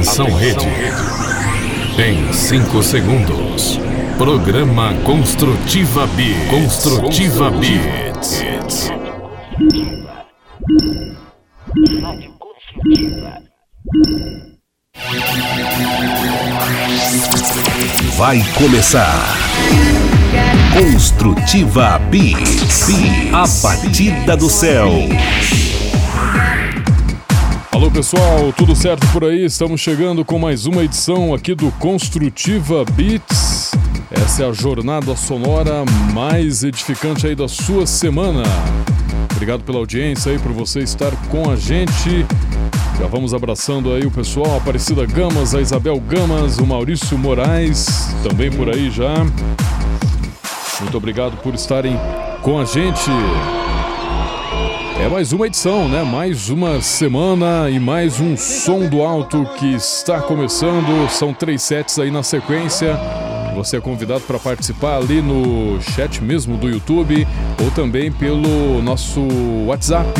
Atenção rede. Em 5 segundos. Programa Construtiva B. Construtiva B. Vai começar. Construtiva B. A batida do céu. Pessoal, tudo certo por aí? Estamos chegando com mais uma edição aqui do Construtiva Beats. Essa é a jornada sonora mais edificante aí da sua semana. Obrigado pela audiência aí, por você estar com a gente. Já vamos abraçando aí o pessoal, a Aparecida Gamas, a Isabel Gamas, o Maurício Moraes, também por aí já. Muito obrigado por estarem com a gente. É mais uma edição, né? Mais uma semana e mais um som do alto que está começando. São três sets aí na sequência. Você é convidado para participar ali no chat mesmo do YouTube ou também pelo nosso WhatsApp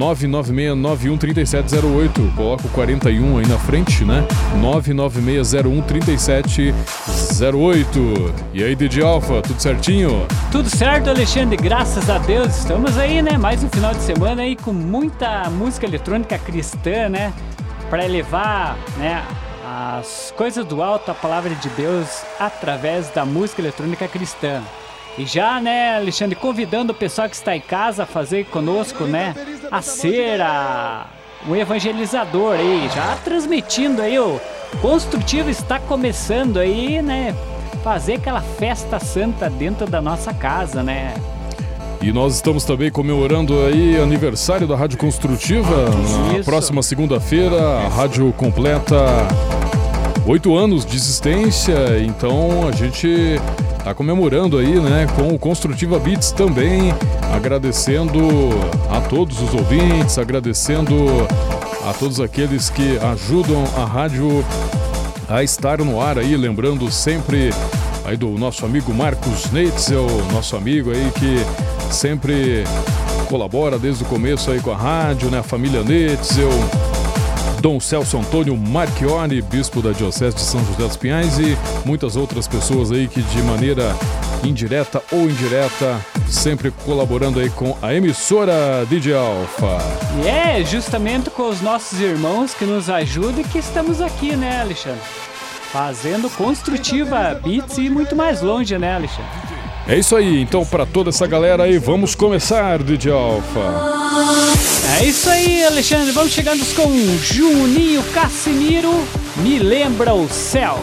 996913708. Coloca o 41 aí na frente, né? 996013708. E aí, DJ Alfa, tudo certinho? Tudo certo, Alexandre, graças a Deus. Estamos aí, né? Mais um final de semana aí com muita música eletrônica cristã, né? Para levar, né? As coisas do alto, a palavra de Deus, através da música eletrônica cristã. E já, né, Alexandre, convidando o pessoal que está em casa a fazer conosco, né, a ser a, um evangelizador aí, já transmitindo aí o Construtivo está começando aí, né, fazer aquela festa santa dentro da nossa casa, né. E nós estamos também comemorando aí aniversário da Rádio Construtiva. Na Isso. próxima segunda-feira, a rádio completa oito anos de existência. Então a gente está comemorando aí, né, com o Construtiva Beats também, agradecendo a todos os ouvintes, agradecendo a todos aqueles que ajudam a rádio a estar no ar aí, lembrando sempre aí do nosso amigo Marcos Neitzel, nosso amigo aí que sempre colabora desde o começo aí com a rádio, né? A família Netzel, Dom Celso Antônio Marchiori, bispo da Diocese de São José dos Pinhais e muitas outras pessoas aí que de maneira indireta ou indireta sempre colaborando aí com a emissora DJ Alpha. E é justamente com os nossos irmãos que nos ajudam e que estamos aqui, né, Alexandre? Fazendo Construtiva Beats e muito mais longe, né, Alexandre? É isso aí, então para toda essa galera aí, vamos começar DJ Alpha. É isso aí, Alexandre. Vamos chegando com Juninho Cassimiro. Me lembra o céu.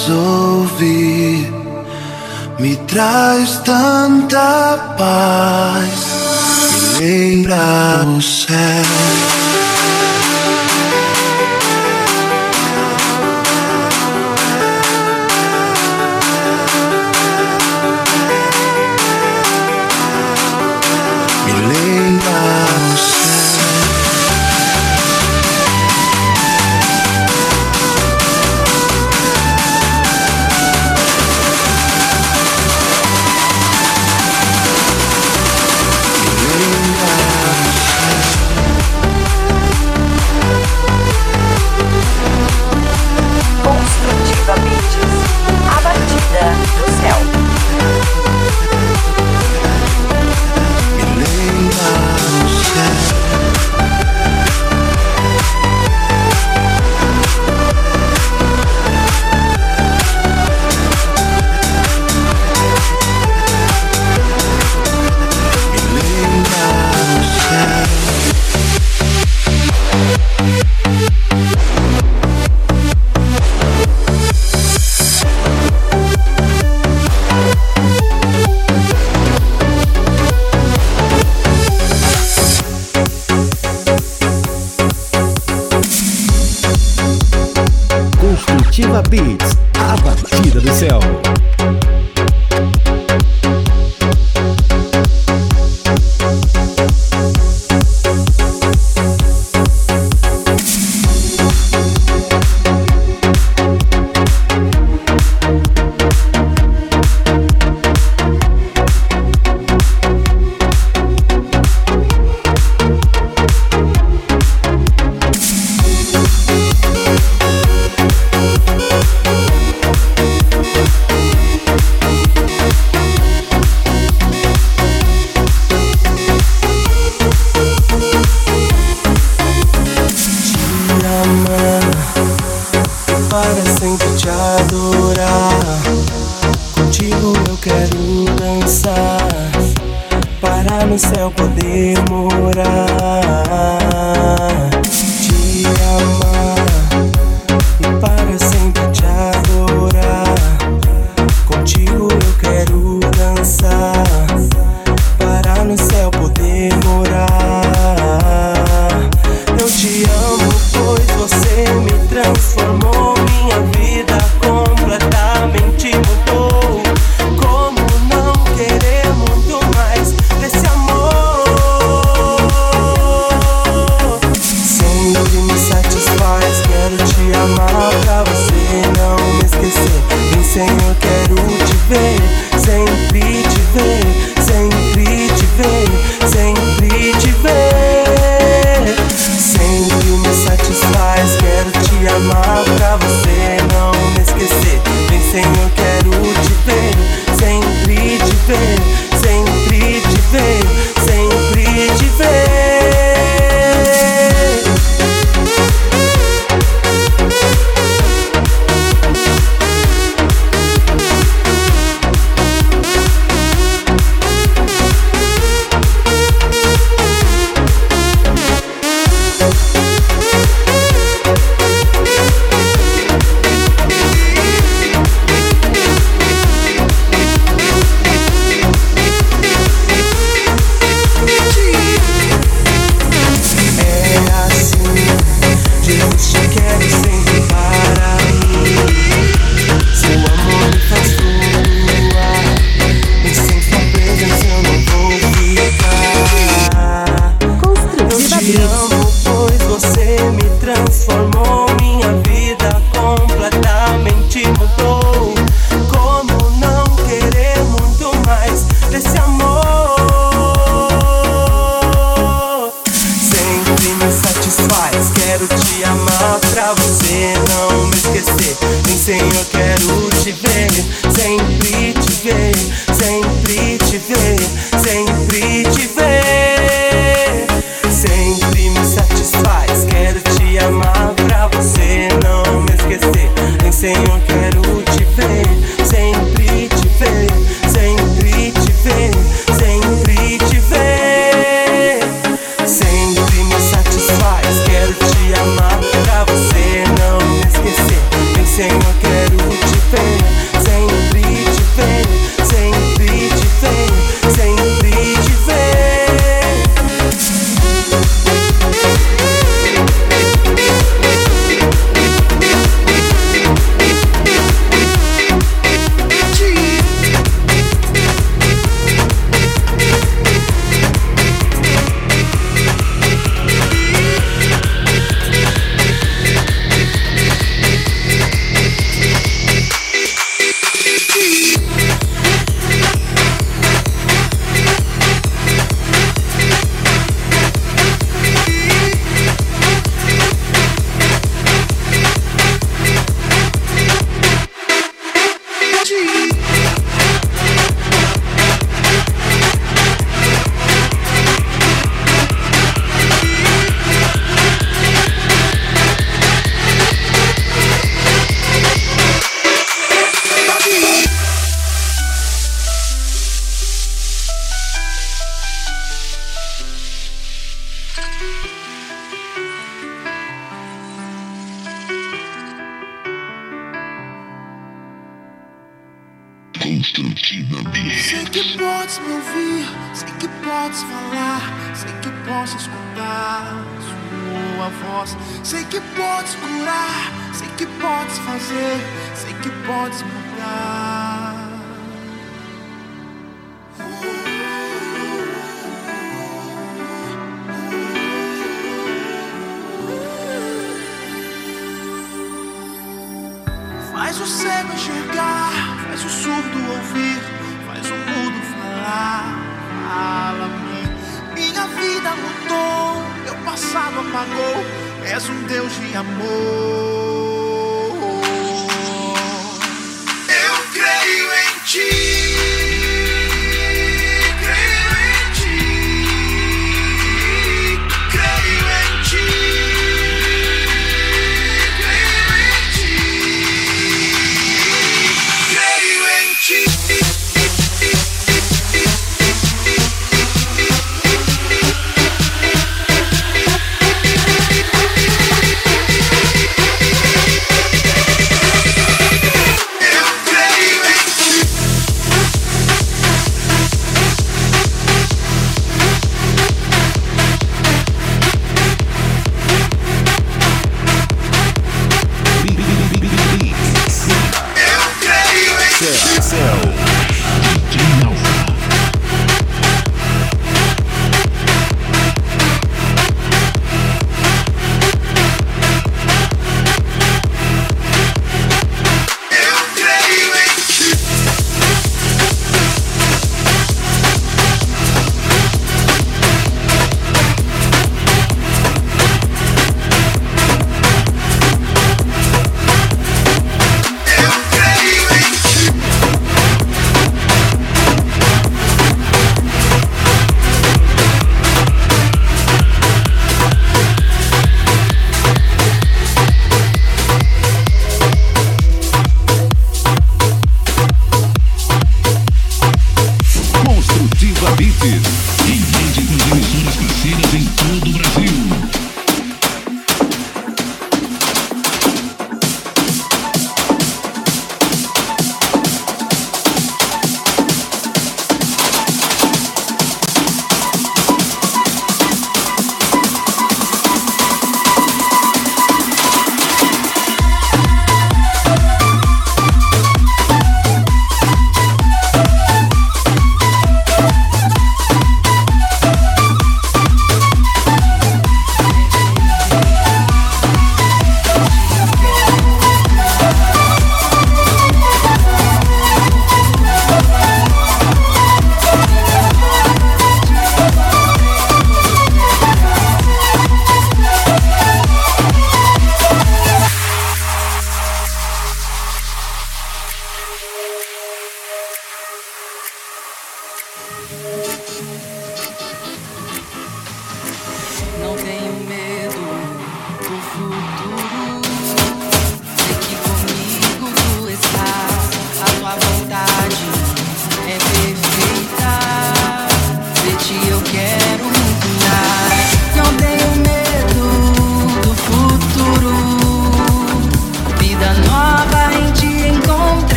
Faz ouvir, me traz tanta paz, me lembra o céu.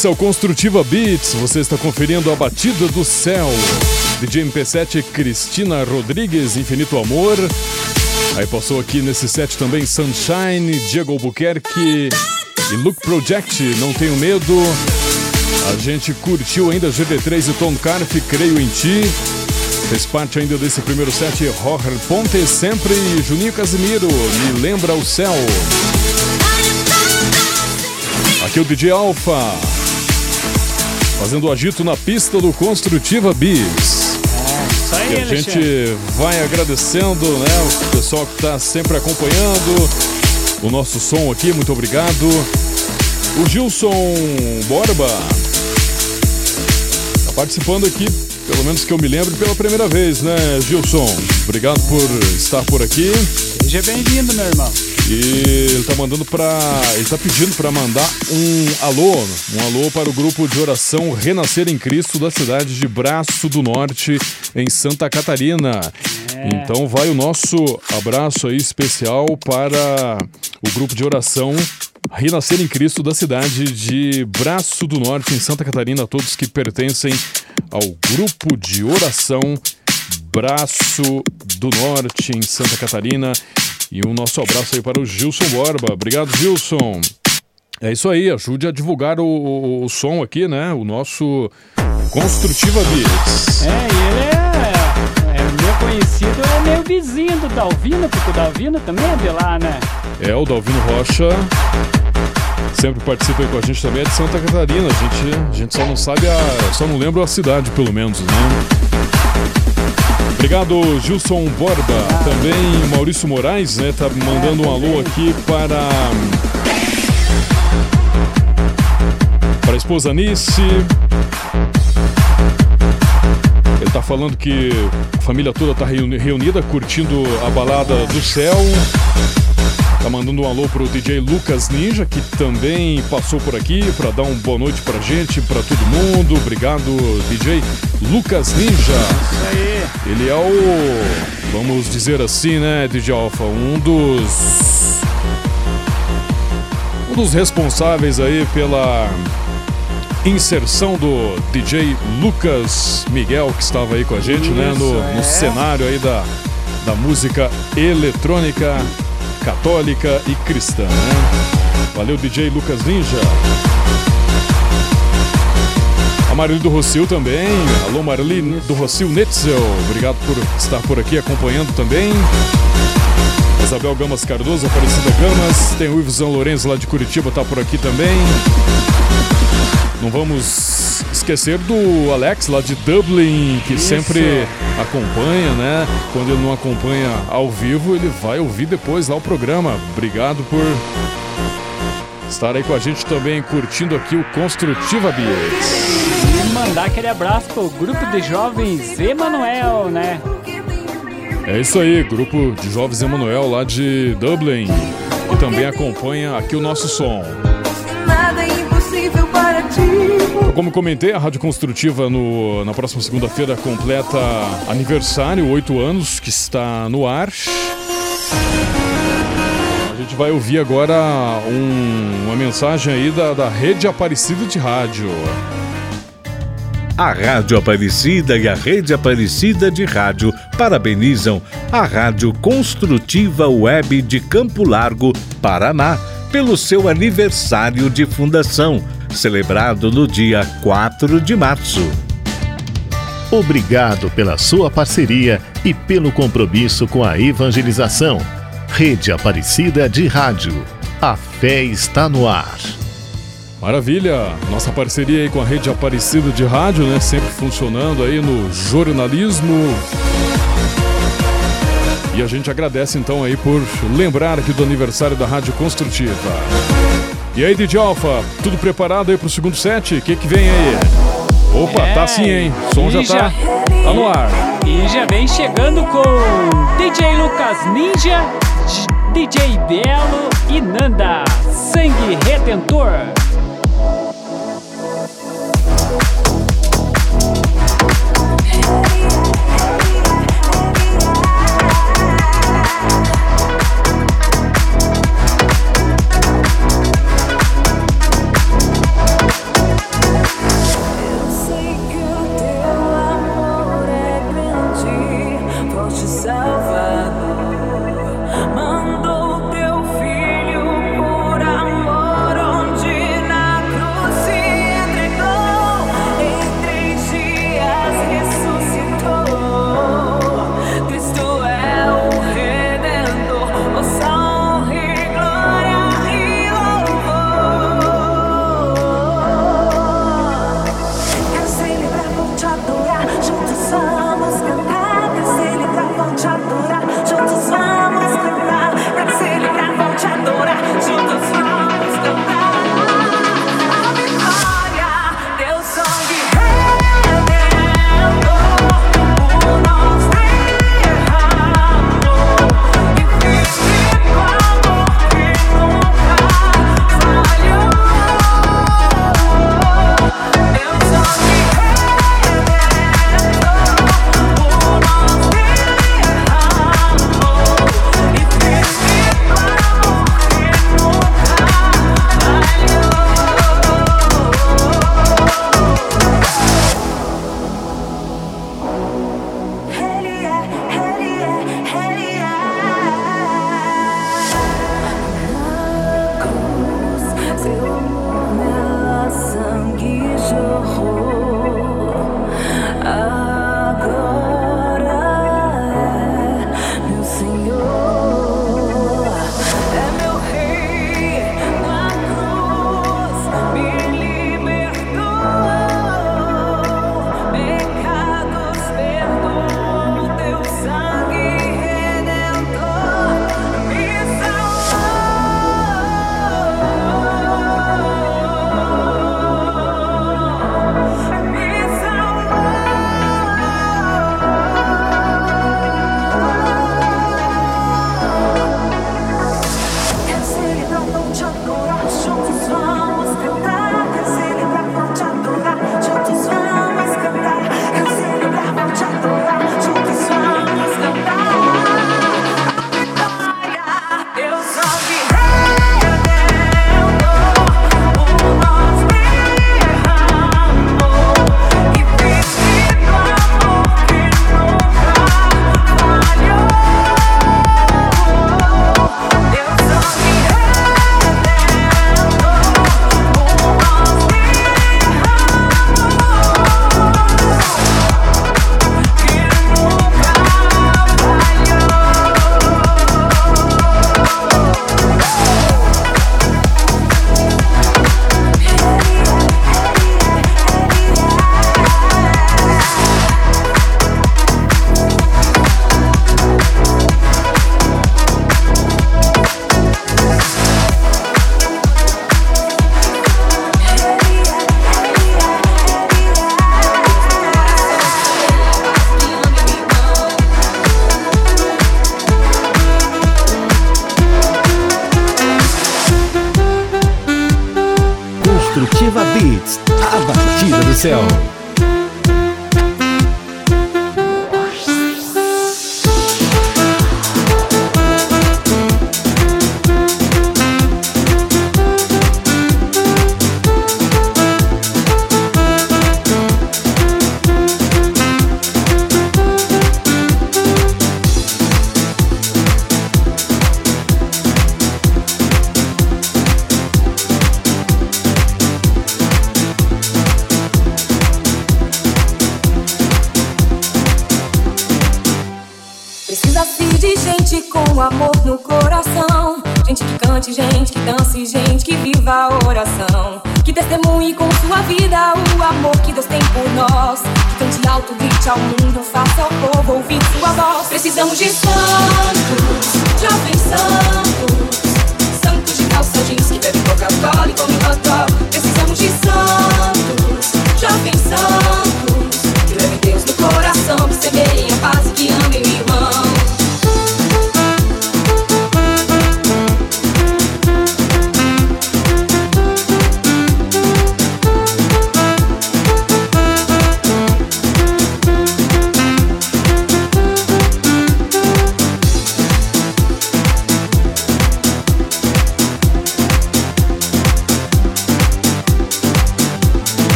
Esse é o Construtiva Beats, você está conferindo a batida do céu. DJ MP7 Cristina Rodrigues, Infinito Amor. Aí passou aqui nesse set também Sunshine, Diego Albuquerque e Look Project, Não Tenho Medo. A gente curtiu ainda GD3 e Tom Carf, Creio em Ti. Fez parte ainda desse primeiro set Roger Ponte sempre e Juninho Casimiro, Me Lembra o Céu. Aqui é o DJ Alpha, fazendo o agito na pista do Construtiva. Isso aí, E a gente vai agradecendo, né, o pessoal que está sempre acompanhando o nosso som aqui, muito obrigado. O Gilson Borba tá participando aqui, pelo menos que eu me lembre, pela primeira vez, né, Gilson? Obrigado por estar por aqui. Seja bem-vindo, meu irmão. E ele tá mandando para, ele tá pedindo para mandar um alô, um alô para o grupo de oração Renascer em Cristo da cidade de Braço do Norte, em Santa Catarina. Então vai o nosso abraço aí especial para o grupo de oração Renascer em Cristo da cidade de Braço do Norte, em Santa Catarina, todos que pertencem ao grupo de oração Braço do Norte, em Santa Catarina. E um nosso abraço aí para o Gilson Borba. Obrigado, Gilson. É isso aí, ajude a divulgar o, o- o som aqui, né? O nosso Construtiva Beats. É, ele é, é meu conhecido, é meu vizinho do Dalvino, porque o Dalvino também é de lá, né? É, o Dalvino Rocha sempre participa aí com a gente também, é de Santa Catarina. A gente, a gente só não sabe a. só não lembra a cidade, pelo menos, né? Obrigado, Gilson Borba. Também Maurício Moraes, né? Tá mandando um alô aqui para. Para a esposa Nice. Ele tá falando que a família toda tá reuni- reunida, curtindo a balada do céu. Tá mandando um alô pro DJ Lucas Ninja, que também passou por aqui para dar um boa noite pra gente, pra todo mundo. Obrigado, DJ Lucas Ninja. Isso aí. Ele é o, vamos dizer assim, né, DJ Alpha, um dos um dos responsáveis aí pela inserção do DJ Lucas Miguel, que estava aí com a gente, né, no, Isso, no é. cenário aí da, da música eletrônica católica e cristã, né? Valeu, DJ Lucas Ninja. A Marli do Rocio também. Alô, Marli do Rocio Netzel. Obrigado por estar por aqui acompanhando também. Isabel Gamas Cardoso, Aparecida Gamas. Tem o Ivo São Lourenço lá de Curitiba, tá por aqui também. Não vamos esquecer do Alex lá de Dublin, que Isso. sempre acompanha, né? Quando ele não acompanha ao vivo, ele vai ouvir depois lá o programa. Obrigado por estar aí com a gente também, curtindo aqui o Construtiva Beats. E mandar aquele abraço pro grupo de jovens Emanuel, né? É isso aí, grupo de jovens Emanuel lá de Dublin, que também acompanha aqui o nosso som. Nada é impossível para ti. Como comentei, a Rádio Construtiva no- na próxima segunda-feira completa aniversário, oito anos, que está no ar. A gente vai ouvir agora um- uma mensagem aí da, da Rede Aparecida de Rádio. A Rádio Aparecida e a Rede Aparecida de Rádio parabenizam a Rádio Construtiva Web de Campo Largo, Paraná, pelo seu aniversário de fundação, celebrado no dia 4 de março. Obrigado pela sua parceria e pelo compromisso com a evangelização. Rede Aparecida de Rádio. A fé está no ar. Maravilha! Nossa parceria aí com a Rede Aparecida de Rádio, né? Sempre funcionando aí no jornalismo. E a gente agradece então aí por lembrar aqui do aniversário da Rádio Construtiva. E aí, DJ Alfa, tudo preparado aí pro segundo set? O que que vem aí? Opa, É, tá sim, hein? O som já tá, já- tá no ar. E já vem chegando com DJ Lucas Ninja, DJ Belo e Nanda, Sangue Redentor.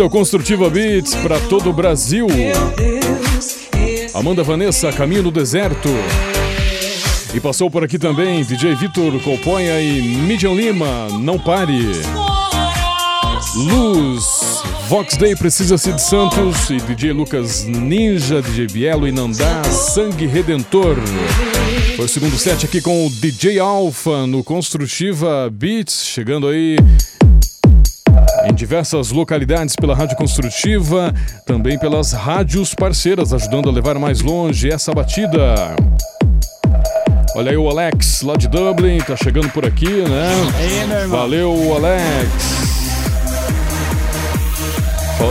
Esse é o Construtiva Beats para todo o Brasil. Amanda Vanessa, Caminho no Deserto. E passou por aqui também DJ Vitor Colponha e Midian Lima, Não Pare. Luz, Vox Day Precisa-se de Santos e DJ Lucas Ninja, DJ Bielo e Nandá, Sangue Redentor. Foi o segundo set aqui com o DJ Alpha no Construtiva Beats, chegando aí diversas localidades pela Rádio Construtiva, também pelas rádios parceiras, ajudando a levar mais longe essa batida. Olha aí o Alex, lá de Dublin, tá chegando por aqui, né? Aí, meu irmão. Valeu, Alex.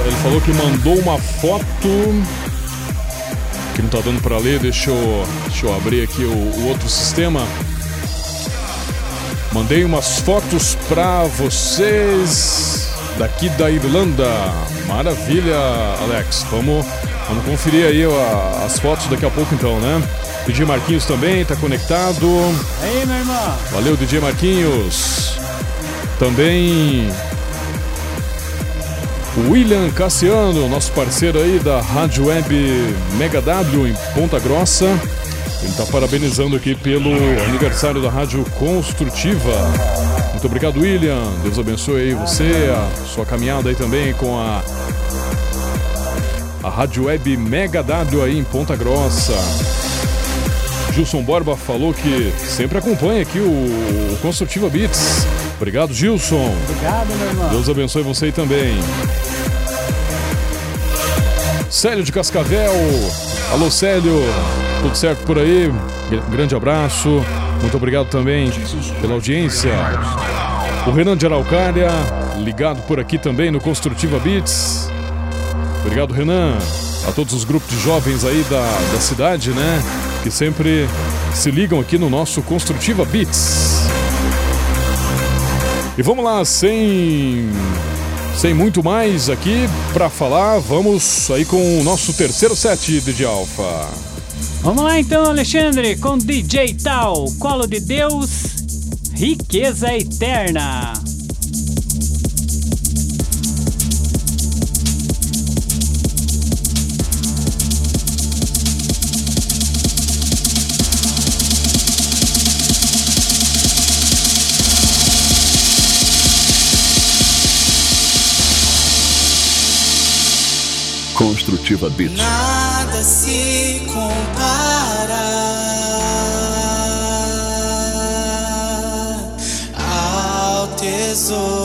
Ele falou que mandou uma foto que não tá dando pra ler, deixa eu, deixa eu abrir aqui o, o outro sistema. Mandei umas fotos pra vocês daqui da Irlanda. Maravilha, Alex. Vamos, vamos conferir aí a- as fotos daqui a pouco então, né? DJ Marquinhos também tá conectado. Aí, meu irmão. Valeu, DJ Marquinhos. Também William Cassiano, nosso parceiro aí da Rádio Web Mega W em Ponta Grossa. Ele está parabenizando aqui pelo aniversário da Rádio Construtiva. Muito obrigado, William. Deus abençoe aí você, a sua caminhada aí também com a, a Rádio Web Mega W aí em Ponta Grossa. Gilson Borba falou que sempre acompanha aqui o, o Construtiva Beats. Obrigado, Gilson. Obrigado, meu irmão. Deus abençoe você aí também. Célio de Cascavel. Alô, Célio. Tudo certo por aí? Gr- Grande abraço. Muito obrigado também pela audiência. O Renan de Araucária, ligado por aqui também no Construtiva Beats. Obrigado, Renan. A todos os grupos de jovens aí da, da cidade, né? Que sempre se ligam aqui no nosso Construtiva Beats. E vamos lá, sem sem muito mais aqui pra falar, vamos aí com o nosso terceiro set de Alpha. Vamos lá então, Alexandre, com DJ Tal, Colo de Deus, Riqueza Eterna. Construtiva Beats. Nada se compara ao tesouro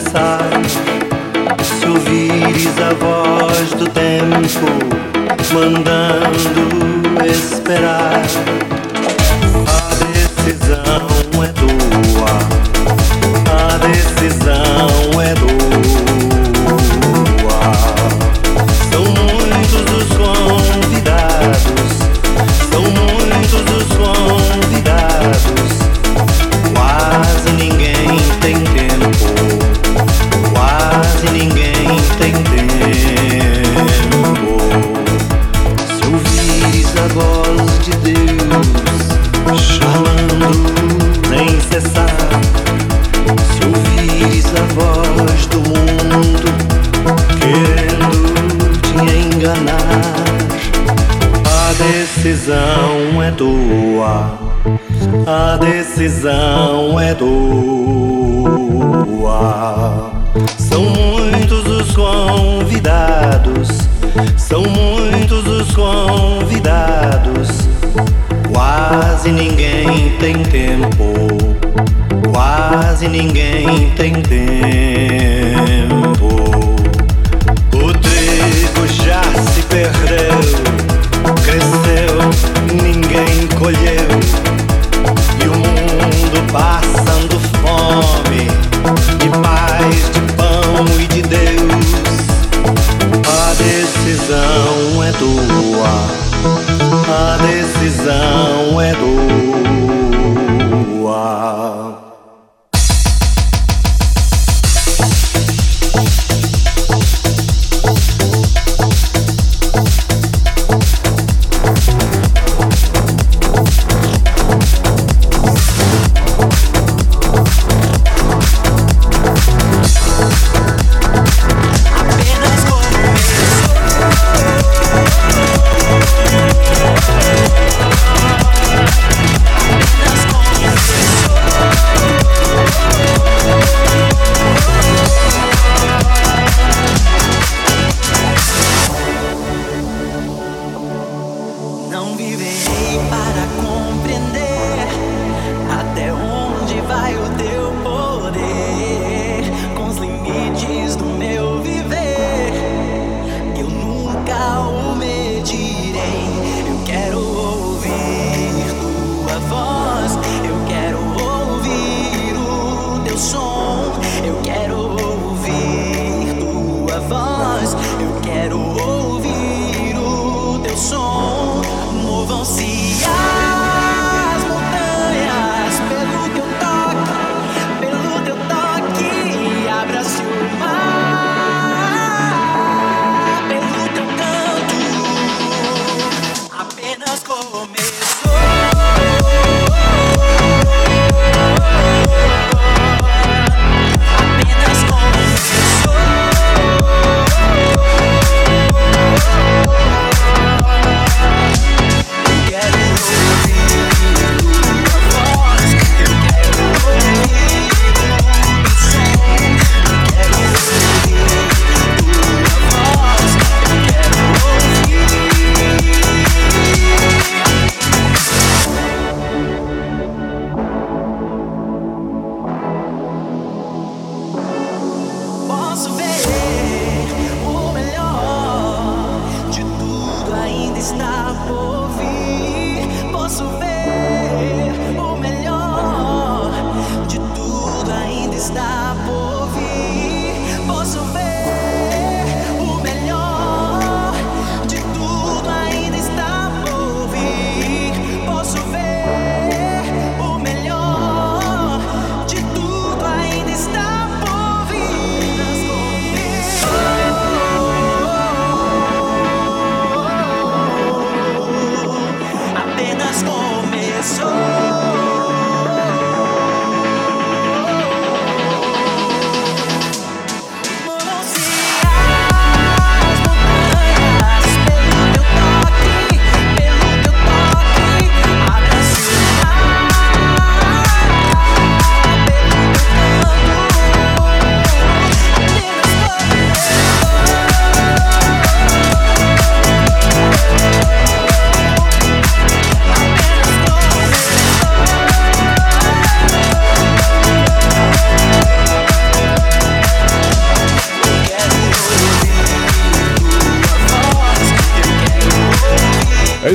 sem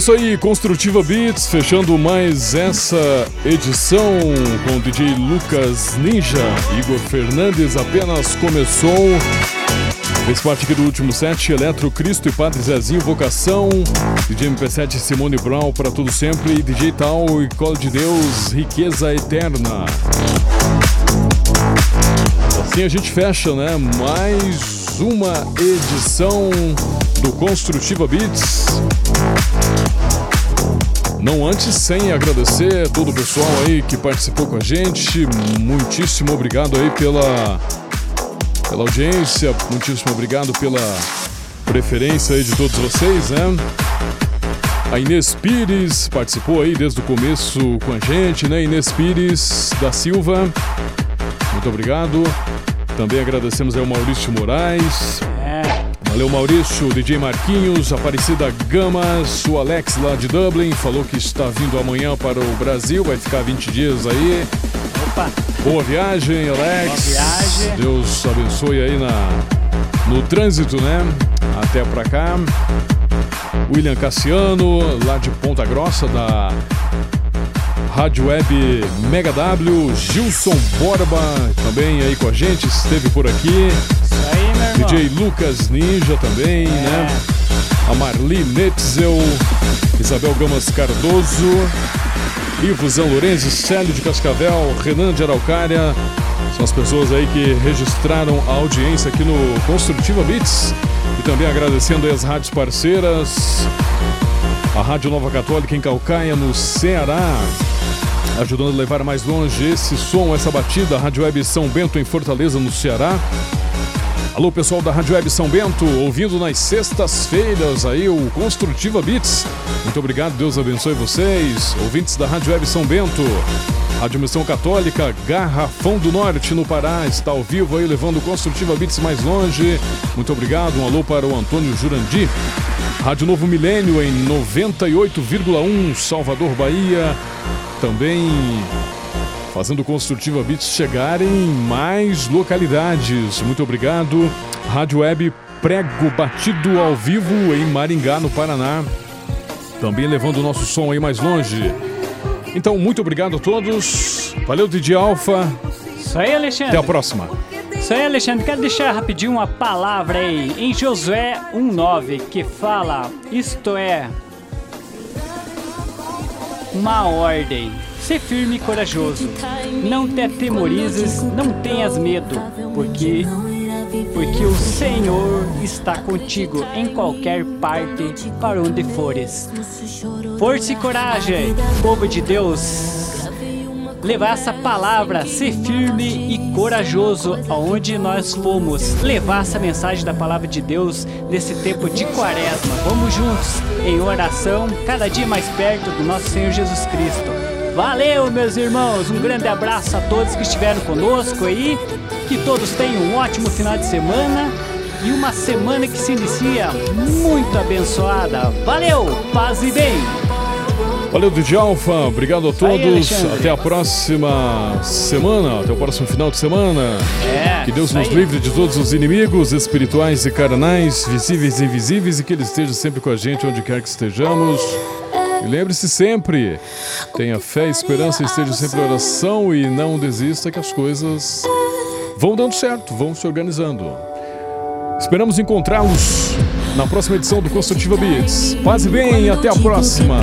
isso aí, Construtiva Beats, fechando mais essa edição com o DJ Lucas Ninja. Igor Fernandes apenas começou. Fez parte aqui do último set, Eletro Cristo e Padre Zezinho, Vocação, DJ MP7 Simone Brown para tudo sempre, DJ Tal e Colo de Deus, Riqueza Eterna. Assim a gente fecha, né? Mais uma edição do Construtiva Beats. Não antes sem agradecer todo o pessoal aí que participou com a gente. Muitíssimo obrigado aí pela, pela audiência, muitíssimo obrigado pela preferência aí de todos vocês, né? A Inês Pires participou aí desde o começo com a gente, né? Inês Pires da Silva, muito obrigado. Também agradecemos ao Maurício Moraes. Valeu, Maurício, DJ Marquinhos, Aparecida Gamas, o Alex lá de Dublin, falou que está vindo amanhã para o Brasil, vai ficar 20 dias aí. Opa! Boa viagem, Alex. Boa viagem. Deus abençoe aí na, no trânsito, né? Até pra cá. William Cassiano, lá de Ponta Grossa, da Rádio Web Mega W. Gilson Borba, também aí com a gente, esteve por aqui. Isso aí. DJ Lucas Ninja também, né? A Marli Netzel, Isabel Gamas Cardoso, Ivo Zan Lorenzi, Célio de Cascavel, Renan de Araucária. São as pessoas aí que registraram a audiência aqui no Construtiva Beats. E também agradecendo as rádios parceiras. A Rádio Nova Católica em Calcaia, no Ceará. Ajudando a levar mais longe esse som, essa batida. A Rádio Web São Bento em Fortaleza, no Ceará. Alô, pessoal da Rádio Web São Bento, ouvindo nas sextas-feiras aí o Construtiva Beats. Muito obrigado, Deus abençoe vocês. Ouvintes da Rádio Web São Bento. Rádio Missão Católica, Garrafão do Norte, no Pará, está ao vivo aí, levando Construtiva Beats mais longe. Muito obrigado, um alô para o Antônio Jurandi. Rádio Novo Milênio em 98,1, Salvador, Bahia. Também fazendo Construtiva Beats chegar em mais localidades. Muito obrigado. Rádio Web Prego Batido ao vivo em Maringá, no Paraná. Também levando o nosso som aí mais longe. Então, muito obrigado a todos. Valeu, DJ Alfa. Isso aí, Alexandre. Até a próxima. Isso Isso aí, Alexandre. Quero deixar rapidinho uma palavra aí em Josué 1,9 que fala: Isto é uma ordem. Ser firme e corajoso. Não te atemorizes, não tenhas medo, porque porque o Senhor está contigo em qualquer parte para onde fores. Força e coragem, povo de Deus. Levar essa palavra, ser firme e corajoso aonde nós fomos. Levar essa mensagem da palavra de Deus nesse tempo de quaresma. Vamos juntos em oração, cada dia mais perto do nosso Senhor Jesus Cristo. Valeu, meus irmãos. Um grande abraço a todos que estiveram conosco aí. Que todos tenham um ótimo final de semana e uma semana que se inicia muito abençoada. Valeu, paz e bem. Valeu, DJ Alfa. Obrigado a aí, todos. Alexandre. Até a próxima semana. Até o próximo final de semana. É, Que Deus nos aí. livre de todos os inimigos espirituais e carnais, visíveis e invisíveis, e que Ele esteja sempre com a gente onde quer que estejamos. E lembre-se sempre, tenha fé e esperança, esteja sempre em oração e não desista que as coisas vão dando certo, vão se organizando. Esperamos encontrá-los na próxima edição do Construtiva Beats. Paz e bem, até a próxima.